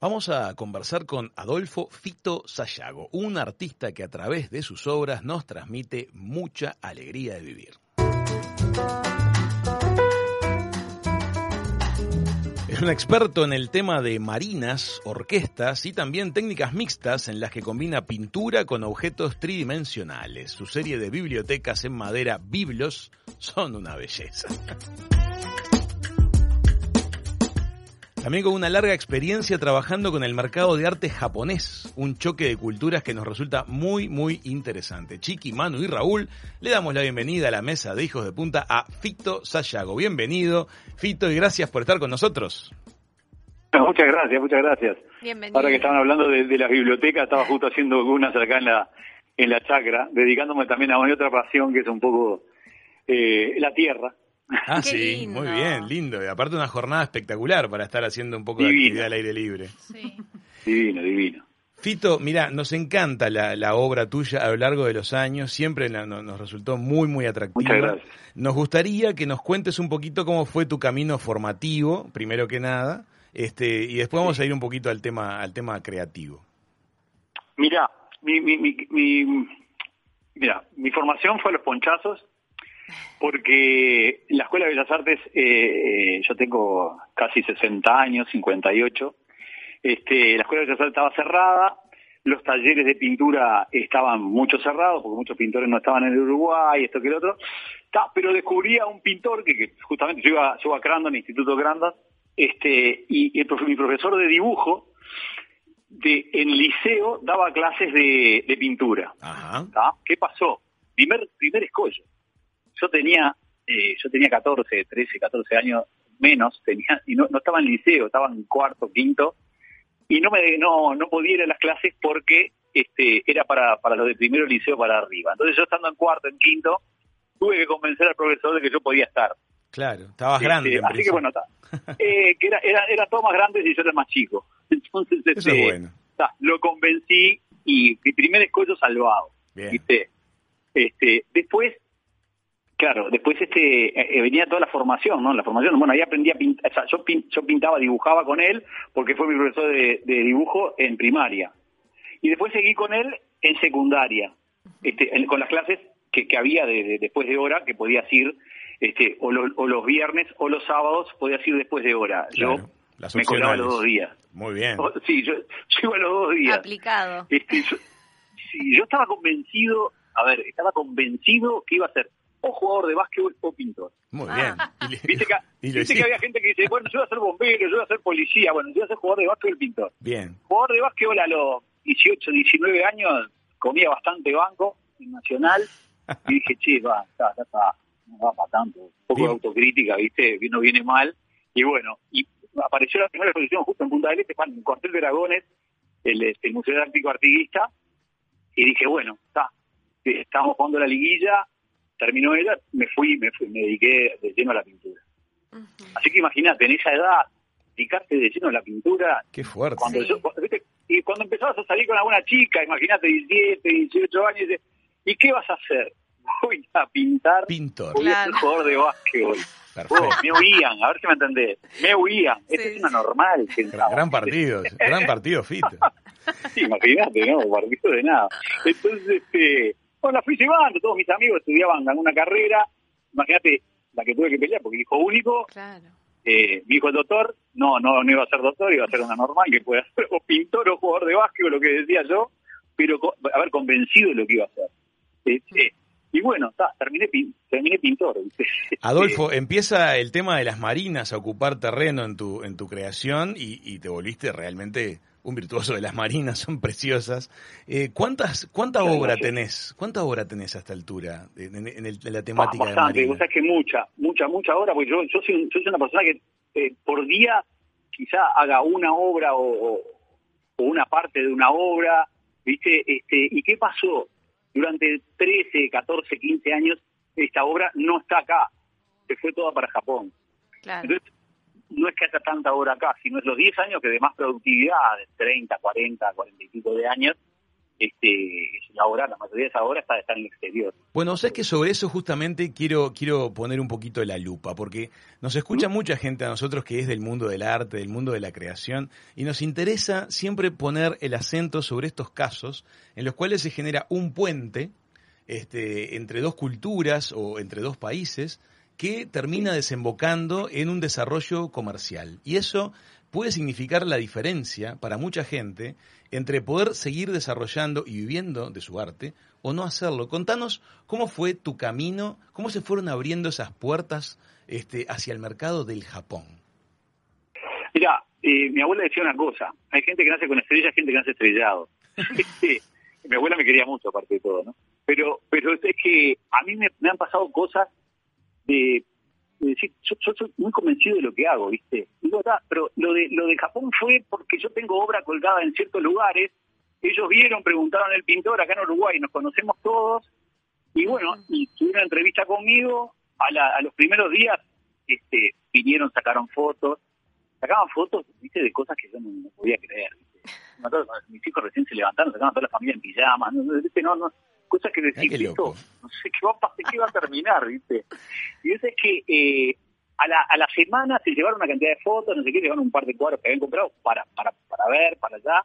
Vamos a conversar con Adolfo Fito Sayago, un artista que a través de sus obras nos transmite mucha alegría de vivir. Es un experto en el tema de marinas, orquestas y también técnicas mixtas en las que combina pintura con objetos tridimensionales. Su serie de bibliotecas en madera, Biblos, son una belleza. También con una larga experiencia trabajando con el mercado de arte japonés, un choque de culturas que nos resulta muy, muy interesante. Chiqui, Manu y Raúl, le damos la bienvenida a la mesa de Hijos de Punta a Fito Sayago. Bienvenido, Fito, y gracias por estar con nosotros. Muchas gracias, muchas gracias. Bienvenido. Ahora que estaban hablando de, de las bibliotecas, estaba justo haciendo algunas acá en la, en la chacra, dedicándome también a una otra pasión que es un poco eh, la tierra. Ah, Qué sí, lindo. muy bien, lindo. Y aparte una jornada espectacular para estar haciendo un poco de actividad al aire libre. Sí. Divino, divino. Fito, mira, nos encanta la, la obra tuya a lo largo de los años, siempre la- no- nos resultó muy, muy atractiva. Muchas gracias. Nos gustaría que nos cuentes un poquito cómo fue tu camino formativo, primero que nada, este, y después vamos a ir un poquito al tema, al tema creativo. Mira, mi, mi, mi, mi- mira, mi formación fue a los ponchazos, porque la Escuela de Bellas Artes, eh, yo tengo casi 60 años, 58, este, la Escuela de Bellas Artes estaba cerrada, los talleres de pintura estaban mucho cerrados, porque muchos pintores no estaban en el Uruguay, esto que el otro, Ta, pero descubrí a un pintor que, que justamente yo iba, yo iba a Crandon, Instituto Crandon, este, y, y el profe- mi profesor de dibujo, de, en liceo daba clases de, de pintura. Ajá. ¿Qué pasó? Primer, primer escollo. Yo tenía, eh, yo tenía 14, 13, 14 años menos, tenía, y no, no estaba en liceo, estaba en cuarto, quinto, y no me no, no podía ir a las clases porque este era para, para los de primero liceo para arriba. Entonces yo estando en cuarto, en quinto, tuve que convencer al profesor de que yo podía estar. Claro, estabas Este, grande. así que bueno, ta. Eh, que era, era, era todo más grande y yo era más chico. Entonces, Eso este, es bueno. ta, lo convencí y mi primer escollo salvado. Bien. ¿viste? Este, después, claro, después este eh, venía toda la formación, ¿no? La formación, bueno, ahí aprendí a pintar, o sea, yo, pin- yo pintaba, dibujaba con él, porque fue mi profesor de, de dibujo en primaria. Y después seguí con él en secundaria, este, en- con las clases que, que había de, de- después de hora, que podías ir, este, o, lo- o los viernes o los sábados podías ir después de hora. Claro, yo las me colaba los dos días. Muy bien. O- Sí, yo, yo iba los dos días. Aplicado. Este, yo, sí, yo estaba convencido, a ver, estaba convencido que iba a ser o jugador de básquetbol o pintor. Muy Ah. bien. Viste que, viste que había gente que dice, bueno, yo voy a ser bombero, yo voy a ser policía, bueno, yo voy a ser jugador de básquetbol o pintor. Bien. Jugador de básquetbol a los 18, 19 años, comía bastante banco en Nacional, y dije, che, va, está, ya está, no va para tanto. Un poco Bien. de autocrítica, viste, que no viene mal. Y bueno, y apareció la primera exposición justo en Punta del Este, en Cuartel de Dragones, el, este, el Museo Ártico Artiguista, y dije, bueno, está, estábamos jugando la liguilla, terminó ella, me fui, me fui, me dediqué de lleno a la pintura. Así que imagínate, en esa edad, dedicarte de lleno a la pintura, Qué fuerte. cuando Sí. yo, ¿viste? y cuando empezabas a salir con alguna chica, imagínate, 17, 18 años, y dices, ¿y qué vas a hacer? Voy a pintar, Pintor. voy a ser Claro. jugador de básquetbol. Perfecto. Oh, me huían, a ver si me entendés, me huían, esto Sí. es una normal. Gran, pensaba. gran partido, gran partido, Fito. Sí, imagínate, ¿no? Partido de nada. Entonces, este, bueno, la fui llevando, todos mis amigos estudiaban alguna carrera, imagínate la que tuve que pelear, porque hijo único, Claro. eh, mi hijo es doctor, no, no, no iba a ser doctor, iba a ser una normal que pueda ser o pintor o jugador de básquet, lo que decía yo, pero co- haber convencido de lo que iba a hacer. Este, y bueno, ta, terminé, pin- terminé pintor. Adolfo, empieza el tema de las marinas a ocupar terreno en tu, en tu creación y, y te volviste realmente un virtuoso de las marinas, son preciosas. Eh, ¿cuántas, ¿Cuánta obra tenés? ¿Cuánta obra tenés a esta altura en, en- en el- en la Ah, temática bastante, de vos marina? sabés que mucha, mucha, mucha obra, porque yo, yo, soy, yo soy una persona que eh, por día quizá haga una obra o, o- o una parte de una obra, ¿viste? Este, ¿Y qué pasó? Durante 13, 14, 15 años, esta obra no está acá, se fue toda para Japón. Claro. Entonces, no es que haya tanta obra acá, sino es los 10 años que de más productividad, de 30, 40, 40 y pico de años, este, ahora, la mayoría de esa obra está, está en el exterior. Bueno, o sea, es que sobre eso justamente quiero, quiero poner un poquito la lupa, porque nos escucha mucha gente a nosotros que es del mundo del arte, del mundo de la creación, y nos interesa siempre poner el acento sobre estos casos en los cuales se genera un puente este, entre dos culturas o entre dos países que termina desembocando en un desarrollo comercial. Y eso puede significar la diferencia para mucha gente entre poder seguir desarrollando y viviendo de su arte o no hacerlo. Contanos cómo fue tu camino, cómo se fueron abriendo esas puertas este, hacia el mercado del Japón. Mira, eh, mi abuela decía una cosa, hay gente que nace con estrellas, gente que nace estrellado. mi abuela me quería mucho aparte de todo, ¿no? Pero, pero es que a mí me han pasado cosas de decir, yo, soy muy convencido de lo que hago, ¿viste? Digo, pero lo de, lo de Japón fue porque yo tengo obra colgada en ciertos lugares, ellos vieron, preguntaron al pintor acá en Uruguay, nos conocemos todos, y bueno, y tuvieron una entrevista conmigo, a, la, a los primeros días este, vinieron, sacaron fotos, sacaban fotos, ¿viste? De cosas que yo no, podía creer, Mis hijos recién se levantaron, sacaban toda la familia en pijama, no, no, cosas que decís, esto, no sé qué va, qué va a terminar, ¿viste? Y eso es que eh, a, la, a la semana se llevaron una cantidad de fotos, no sé qué, llevaron un par de cuadros que habían comprado para, para, para ver, para allá,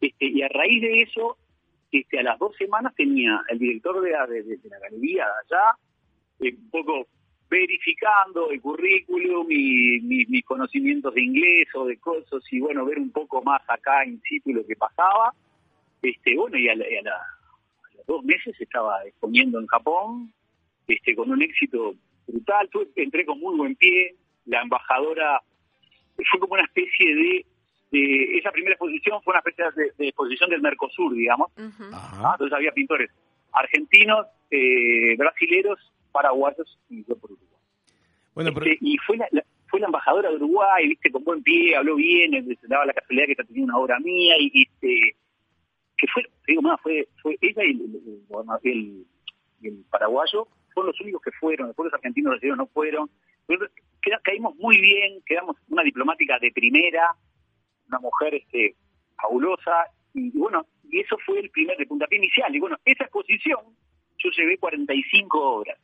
este, y a raíz de eso, este, a las dos semanas tenía el director de la, de, la galería de allá, eh, un poco verificando el currículum y mis, conocimientos de inglés o de cosas y bueno, ver un poco más acá in situ lo que pasaba. Este, bueno, y a la, dos meses estaba exponiendo en Japón, este, con un éxito brutal. entré con muy buen pie. La embajadora fue como una especie de, esa primera exposición fue una especie de, exposición del Mercosur, digamos. Ah, entonces había pintores argentinos, eh, brasileros, paraguayos y yo por Uruguay. Bueno, este, y fue la, fue la embajadora de Uruguay, viste, con buen pie, habló bien, se daba la casualidad que tenía una obra mía y, este, que fue, digo más, fue, fue ella y el, el, paraguayo fueron los únicos que fueron, después los argentinos los no fueron. caímos muy bien, quedamos una diplomática de primera, una mujer este fabulosa, y, bueno, y eso fue el primer de puntapié inicial. Y bueno, esa exposición, yo llevé 45 obras.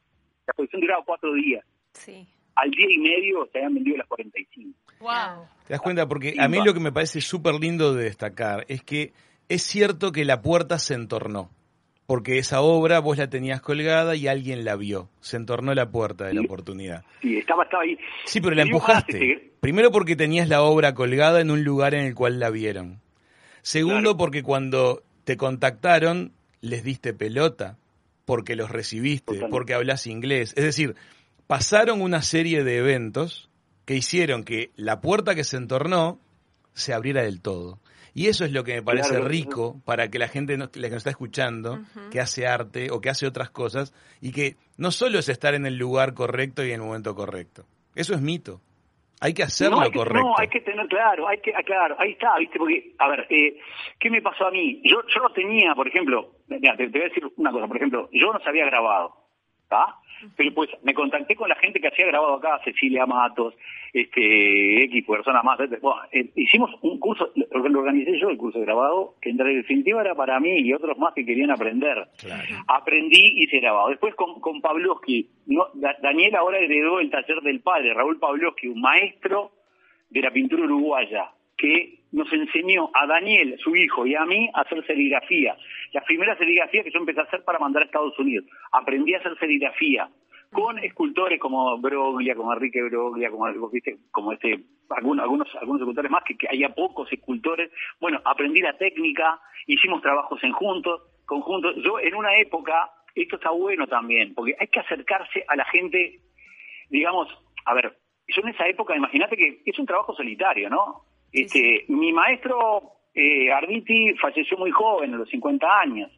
La exposición duraba cuatro días. Sí. Al día y medio se habían vendido las 45. Wow. ¿Te das cuenta? Porque a mí lo que me parece súper lindo de destacar es que es cierto que la puerta se entornó, porque esa obra vos la tenías colgada y alguien la vio. Se entornó la puerta de la oportunidad. Sí, estaba, estaba ahí. Sí, pero la empujaste. Primero porque tenías la obra colgada en un lugar en el cual la vieron. Segundo porque cuando te contactaron les diste pelota, porque los recibiste, porque hablas inglés. Es decir, pasaron una serie de eventos que hicieron que la puerta que se entornó se abriera del todo. Y eso es lo que me parece rico para que la gente la que nos está escuchando, que hace arte o que hace otras cosas, y que no solo es estar en el lugar correcto y en el momento correcto. Eso es mito. Hay que hacerlo correcto. No, hay que tener claro, hay que, claro, ahí está, ¿viste? Porque, a ver, eh, ¿qué me pasó a mí? Yo, yo no tenía, por ejemplo, mira, te, voy a decir una cosa, por ejemplo, yo no sabía grabado, Pero pues me contacté con la gente que hacía grabado acá, Cecilia Matos, este X personas más. Bueno, eh, hicimos un curso, lo, organicé yo el curso de grabado, que en definitiva era para mí y otros más que querían aprender. Aprendí y hice grabado. Después con, con Pavlovsky, no, Daniel ahora heredó el taller del padre, Raúl Pavlovsky, un maestro de la pintura uruguaya, que nos enseñó a Daniel, su hijo, y a mí a hacer serigrafía. La primera serigrafía que yo empecé a hacer para mandar a Estados Unidos. Aprendí a hacer serigrafía con escultores como Broglia, como Enrique Broglia, como, ¿viste? como este, algunos, algunos, algunos escultores más, que, que haya pocos escultores. Bueno, aprendí la técnica, hicimos trabajos en juntos, conjuntos. Yo en una época, esto está bueno también, porque hay que acercarse a la gente, digamos, a ver, yo en esa época, imagínate que es un trabajo solitario, ¿no? Este, mi maestro eh, Arditi falleció muy joven, a los 50 años.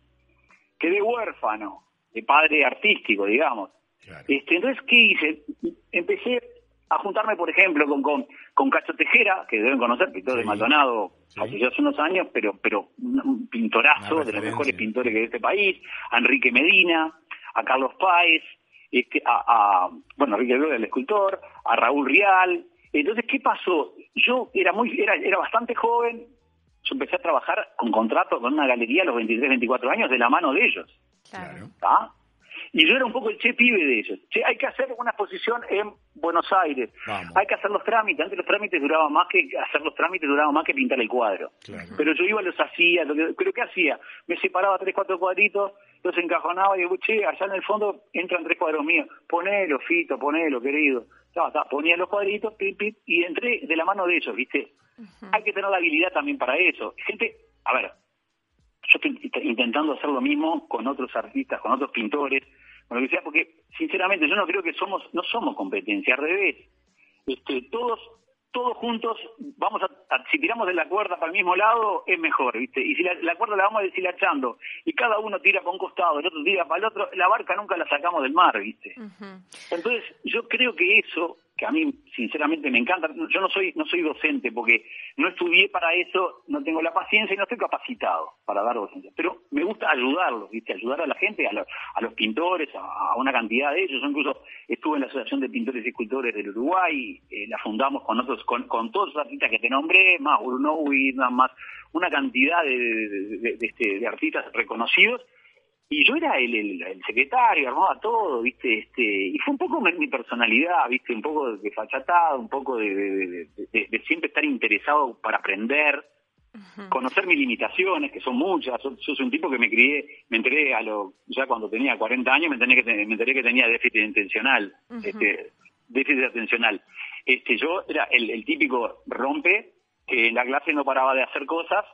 Quedé huérfano, de padre artístico, digamos. Este, entonces, ¿qué hice? Empecé a juntarme, por ejemplo, con, con, con Cacho Tejera, que deben conocer, pintor de Maldonado, hace ya hace unos años, pero, pero un pintorazo, de los mejores pintores de este país, a Enrique Medina, a Carlos Páez, este, a, a bueno, Enrique Gloria, el escultor, a Raúl Rial. Entonces, ¿qué pasó? Yo era muy, era, era bastante joven, yo empecé a trabajar con contrato con una galería a los 23, 24 años de la mano de ellos. Claro. ¿Está? Y yo era un poco el che pibe de ellos. Che, hay que hacer una exposición en Buenos Aires. Vamos. Hay que hacer los trámites. Antes los trámites duraban más que hacer los trámites duraban más que pintar el cuadro. Claro. Pero yo iba, los hacía, lo que, pero ¿qué hacía? Me separaba tres, cuatro cuadritos, los encajonaba y digo, che, allá en el fondo entran tres cuadros míos. Ponelo, Fito, ponelo, querido. Ta, ta, ponía los cuadritos, pip, pip, y entré de la mano de ellos, ¿viste? Hay que tener la habilidad también para eso. Gente, a ver, yo estoy int- intentando hacer lo mismo con otros artistas, con otros pintores, con lo que sea, porque sinceramente yo no creo que somos, no somos competencia, al revés. Este, todos, todos juntos vamos a, a- si tiramos de la cuerda para el mismo lado es mejor, ¿viste? Y si la, la cuerda la vamos deshilachando y cada uno tira para un costado, el otro tira para el otro, la barca nunca la sacamos del mar, ¿viste? Entonces, yo creo que eso, que a mí sinceramente me encanta, yo no soy no soy docente porque no estudié para eso, no tengo la paciencia y no estoy capacitado para dar docencia, pero me gusta ayudarlos, ¿viste? ayudar a la gente, a, lo- a los pintores, a, una cantidad de ellos. Yo incluso estuve en la Asociación de Pintores y Escultores del Uruguay, eh, la fundamos con otros, con, con todos los artistas que te nombré, más Bruno Whitman, más una cantidad de, de- de- de este, de artistas reconocidos y yo era el, el, el secretario, armaba todo, ¿viste? Este, y fue un poco mi, mi personalidad, ¿viste? Un poco de fachatado, un poco de, de- de- de- siempre estar interesado para aprender, conocer mis limitaciones, que son muchas. Yo, yo soy un tipo que me crié, me enteré a lo, ya cuando tenía 40 años, me enteré que, me enteré que tenía déficit intencional, este, déficit atencional. Este, yo era el, el típico rompe, que en la clase no paraba de hacer cosas,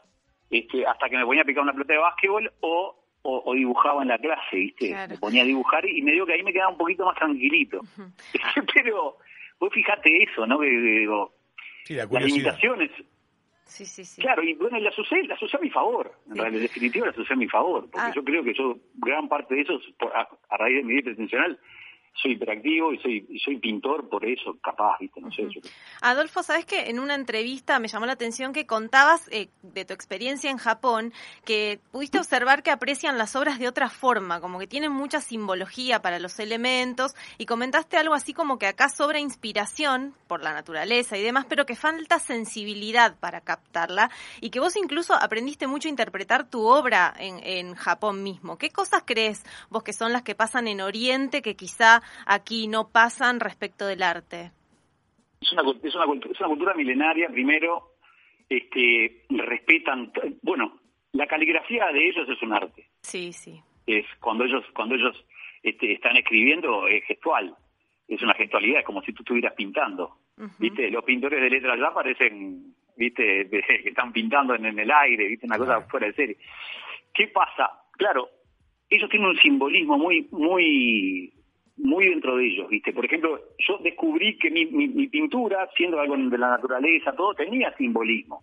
este, hasta que me ponía a picar una pelota de básquetbol o, o, o dibujaba en la clase, ¿viste? Claro. Me ponía a dibujar y me dio que ahí me quedaba un poquito más tranquilito. Pero vos fijate eso, ¿no? Que, que digo, Sí, la las limitaciones, Sí, sí, sí. claro, y bueno, y las usé, las usé a mi favor. En realidad, en definitiva, las usé a mi favor. Porque Ah. yo creo que yo, gran parte de eso, a, a raíz de mi vida intencional, soy hiperactivo y soy, y soy pintor por eso, capaz, ¿viste? No sé. yo- Adolfo, ¿sabes que En una entrevista me llamó la atención que contabas eh, de tu experiencia en Japón, que pudiste observar que aprecian las obras de otra forma, como que tienen mucha simbología para los elementos, y comentaste algo así como que acá sobra inspiración por la naturaleza y demás, pero que falta sensibilidad para captarla, y que vos incluso aprendiste mucho a interpretar tu obra en, en Japón mismo. ¿Qué cosas crees vos que son las que pasan en Oriente que quizá aquí no pasan respecto del arte? es una, es una, es una cultura milenaria, primero, este, respetan, bueno, la caligrafía de ellos es un arte. Sí, sí. es cuando ellos cuando ellos este, están escribiendo es gestual. Es una gestualidad es como si tú estuvieras pintando. Viste los pintores de letras ya parecen viste de- que están pintando en, en el aire viste una cosa fuera de serie. Qué pasa claro ellos tienen un simbolismo muy muy muy dentro de ellos viste por ejemplo yo descubrí que mi, mi, mi pintura siendo algo de la naturaleza todo tenía simbolismo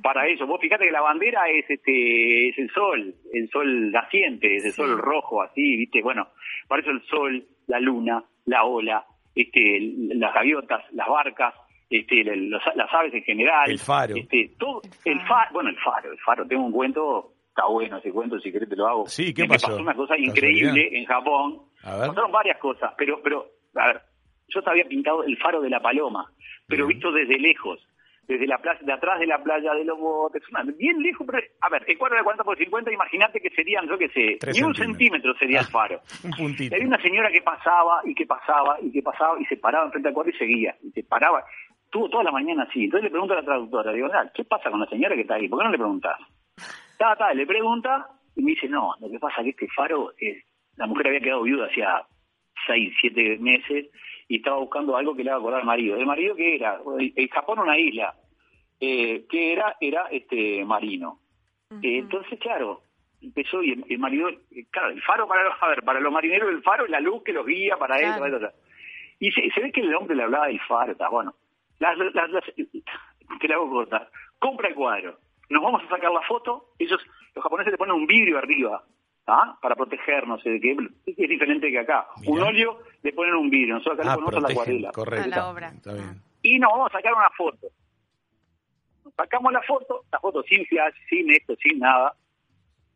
para eso. Vos fíjate que la bandera es este es el sol, el sol naciente, es el sol rojo así, ¿viste? Bueno, para eso el sol, la luna, la ola, este las gaviotas, las barcas, este el- los- las aves en general, El faro. este todo El el faro. faro, bueno, el faro, el faro, tengo un cuento Está bueno ese cuento, si querés te lo hago. Sí, ¿qué Me pasó? pasó una cosa increíble en Japón. A ver. Pasaron varias cosas, pero, pero, a ver, yo te había pintado el faro de la paloma, pero Bien. visto desde lejos, desde la playa, de atrás de la playa de los botes, una- bien lejos, pero, a ver, el cuadro de 40 por 50, imagínate que serían, yo qué sé, Tres ni un centímetro sería el Ah. faro. Un puntito. Y había una señora que pasaba y que pasaba y que pasaba y se paraba enfrente al cuadro y seguía. Y se paraba. Estuvo toda la mañana así. Entonces le pregunto a la traductora, digo, "Ah, ¿qué pasa con la señora que está ahí? ¿Por qué no le preguntás? Ta, ta, le pregunta y me dice, no, lo que pasa es que este faro, es, la mujer había quedado viuda hacía seis, siete meses y estaba buscando algo que le haga acordar al marido. ¿El marido qué era? El, el Japón una isla. Eh, ¿Qué era? Era este marino. Eh, entonces, claro, empezó y el, el marido, eh, claro, el faro para los, a ver, para los marineros el faro es la luz que los guía para Claro. eso, para eso. Y se, se ve que el hombre le hablaba del faro, está bueno. Las, las, las- te la hago corta. Compra el cuadro. Nos vamos a sacar la foto. Ellos, los japoneses le ponen un vidrio arriba, ¿ah? Para protegernos. de que es diferente que acá. Mirá. Un óleo le ponen un vidrio. Nosotros acá Ah, le ponemos a la protegen, acuarela. correcto. A la obra. Está bien. Y nos vamos a sacar una foto. Sacamos la foto, la foto sin flash, sin esto, sin nada.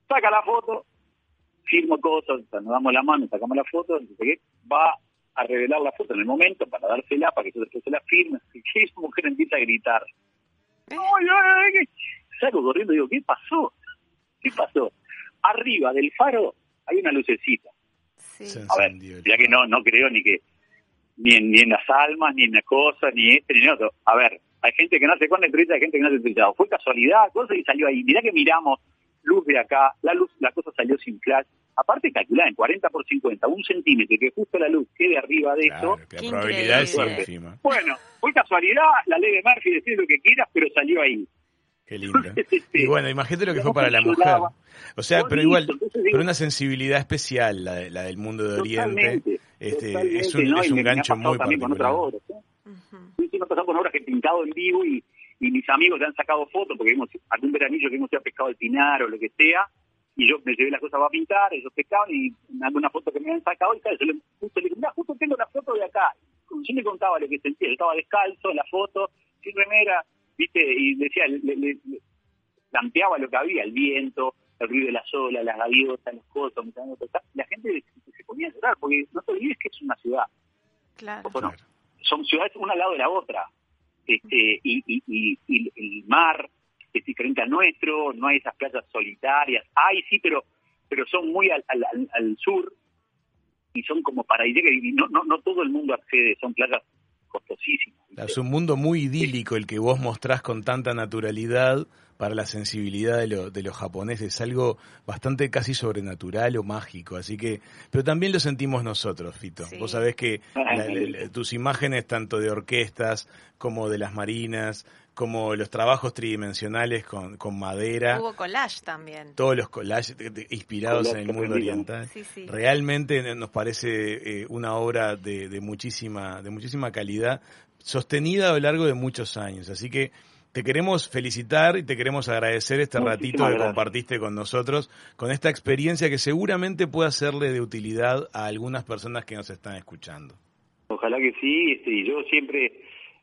Saca la foto, firmo cosas, nos damos la mano, sacamos la foto, no sé qué, va a revelar la foto en el momento para dársela, para que yo después se la firme. Y esa mujer empieza a gritar. ¿Eh? ¡Ay, ay, ay! Salgo corriendo y digo, ¿qué pasó? ¿Qué pasó? Arriba del faro hay una lucecita. Sí. A ver, ya que no, no creo ni que ni en, ni en las almas, ni en las cosas, ni este, ni en otro. A ver, hay gente que no se pone entrevista, hay gente que no se entrevistado. Fue casualidad, cosa y salió ahí. Mirá que miramos luz de acá, la luz, la cosa salió sin flash. Aparte calcular en 40 por 50, un centímetro, que justo la luz quede arriba de Claro, eso. que la probabilidad es. Bueno, fue casualidad, la ley de Murphy, decir lo que quieras, pero salió ahí. Qué lindo. Y bueno, imagínate lo que fue para la mujer. O sea, pero igual, pero una sensibilidad especial la, de- la del mundo de Oriente. Este, es un, es un gancho muy también con particular. otra obra, ¿sí? Me ha pasado con obras que he pintado en vivo y, y mis amigos te han sacado fotos porque hemos algún veranillo que hemos ido a pescado el pinar o lo que sea y yo me llevé las cosas para pintar, ellos pescaban y alguna foto que me habían sacado y tal, yo le, justo le digo, mira, justo tengo la foto de acá. Yo le contaba lo que sentía, yo estaba descalzo en la foto, sin remera, viste, y decía, le, le, le- planteaba lo que había, el viento, el ruido de las olas, las gaviotas, los cosas, la gente se ponía a llorar porque no te olvides que es una ciudad. Claro. Bueno, Claro. son ciudades una al lado de la otra. Este, y, y, y, y el mar es diferente al nuestro, no hay esas playas solitarias. Hay, sí, pero pero son muy al, al, al- al sur y son como paradisíacas y no, no, no todo el mundo accede, son playas costosísimas. ¿viste? Es un mundo muy idílico el que vos mostrás con tanta naturalidad para la sensibilidad de, lo- de los japoneses, algo bastante casi sobrenatural o mágico, así que, pero también lo sentimos nosotros, Fito. Sí. Vos sabés que la- la- la- tus imágenes tanto de orquestas como de las marinas, como los trabajos tridimensionales con, con madera, Hubo collage también. todos los collages inspirados en el mundo oriental. Sí, sí. Realmente nos parece eh, una obra de, de muchísima, de muchísima calidad, sostenida a lo largo de muchos años. Así que te queremos felicitar y te queremos agradecer este Muchísimas ratito que gracias. compartiste con nosotros, con esta experiencia que seguramente pueda serle de utilidad a algunas personas que nos están escuchando. Ojalá que sí, este, y yo siempre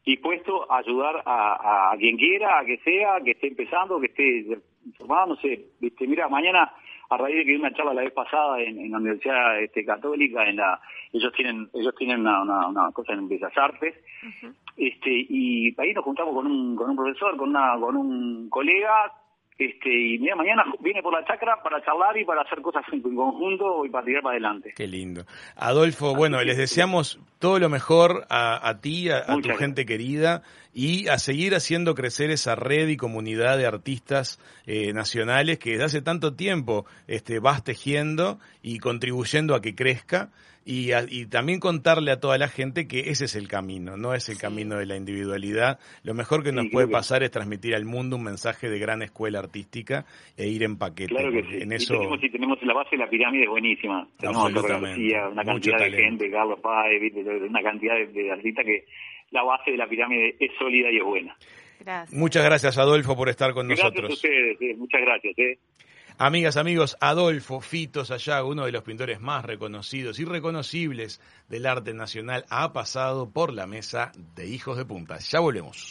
dispuesto a ayudar a, a quien quiera, a que sea, que esté empezando, que esté informado, no sé, este, mira, mañana a raíz de que di una charla la vez pasada en, en la Universidad este, Católica, en la, ellos tienen, ellos tienen una, una, una cosa en Bellas Artes, este, y ahí nos juntamos con un, con un profesor, con una, con un colega, este, y mira, mañana viene por la chacra para charlar y para hacer cosas en conjunto y para tirar para adelante. Qué lindo. Adolfo, bueno, les deseamos todo lo mejor a, a ti, a, a tu gente querida y a seguir haciendo crecer esa red y comunidad de artistas eh, nacionales que desde hace tanto tiempo este, vas tejiendo y contribuyendo a que crezca y, a- y también contarle a toda la gente que ese es el camino, no es el Sí. camino de la individualidad. Lo mejor que Sí, nos puede que- pasar es transmitir al mundo un mensaje de gran escuela artística e ir en paquete. Claro que sí. En Y eso... tenemos, y tenemos la base de la pirámide es buenísima. Tenemos una Mucho cantidad de gente, Carlos Páez, una cantidad de, de artistas que la base de la pirámide es sólida y es buena. Gracias. Muchas gracias, Adolfo, por estar con Gracias a nosotros. ustedes, eh, muchas gracias. Eh. Amigas, amigos, Adolfo Fito Sayago, uno de los pintores más reconocidos y reconocibles del arte nacional, ha pasado por la mesa de Hijos de Punta. Ya volvemos.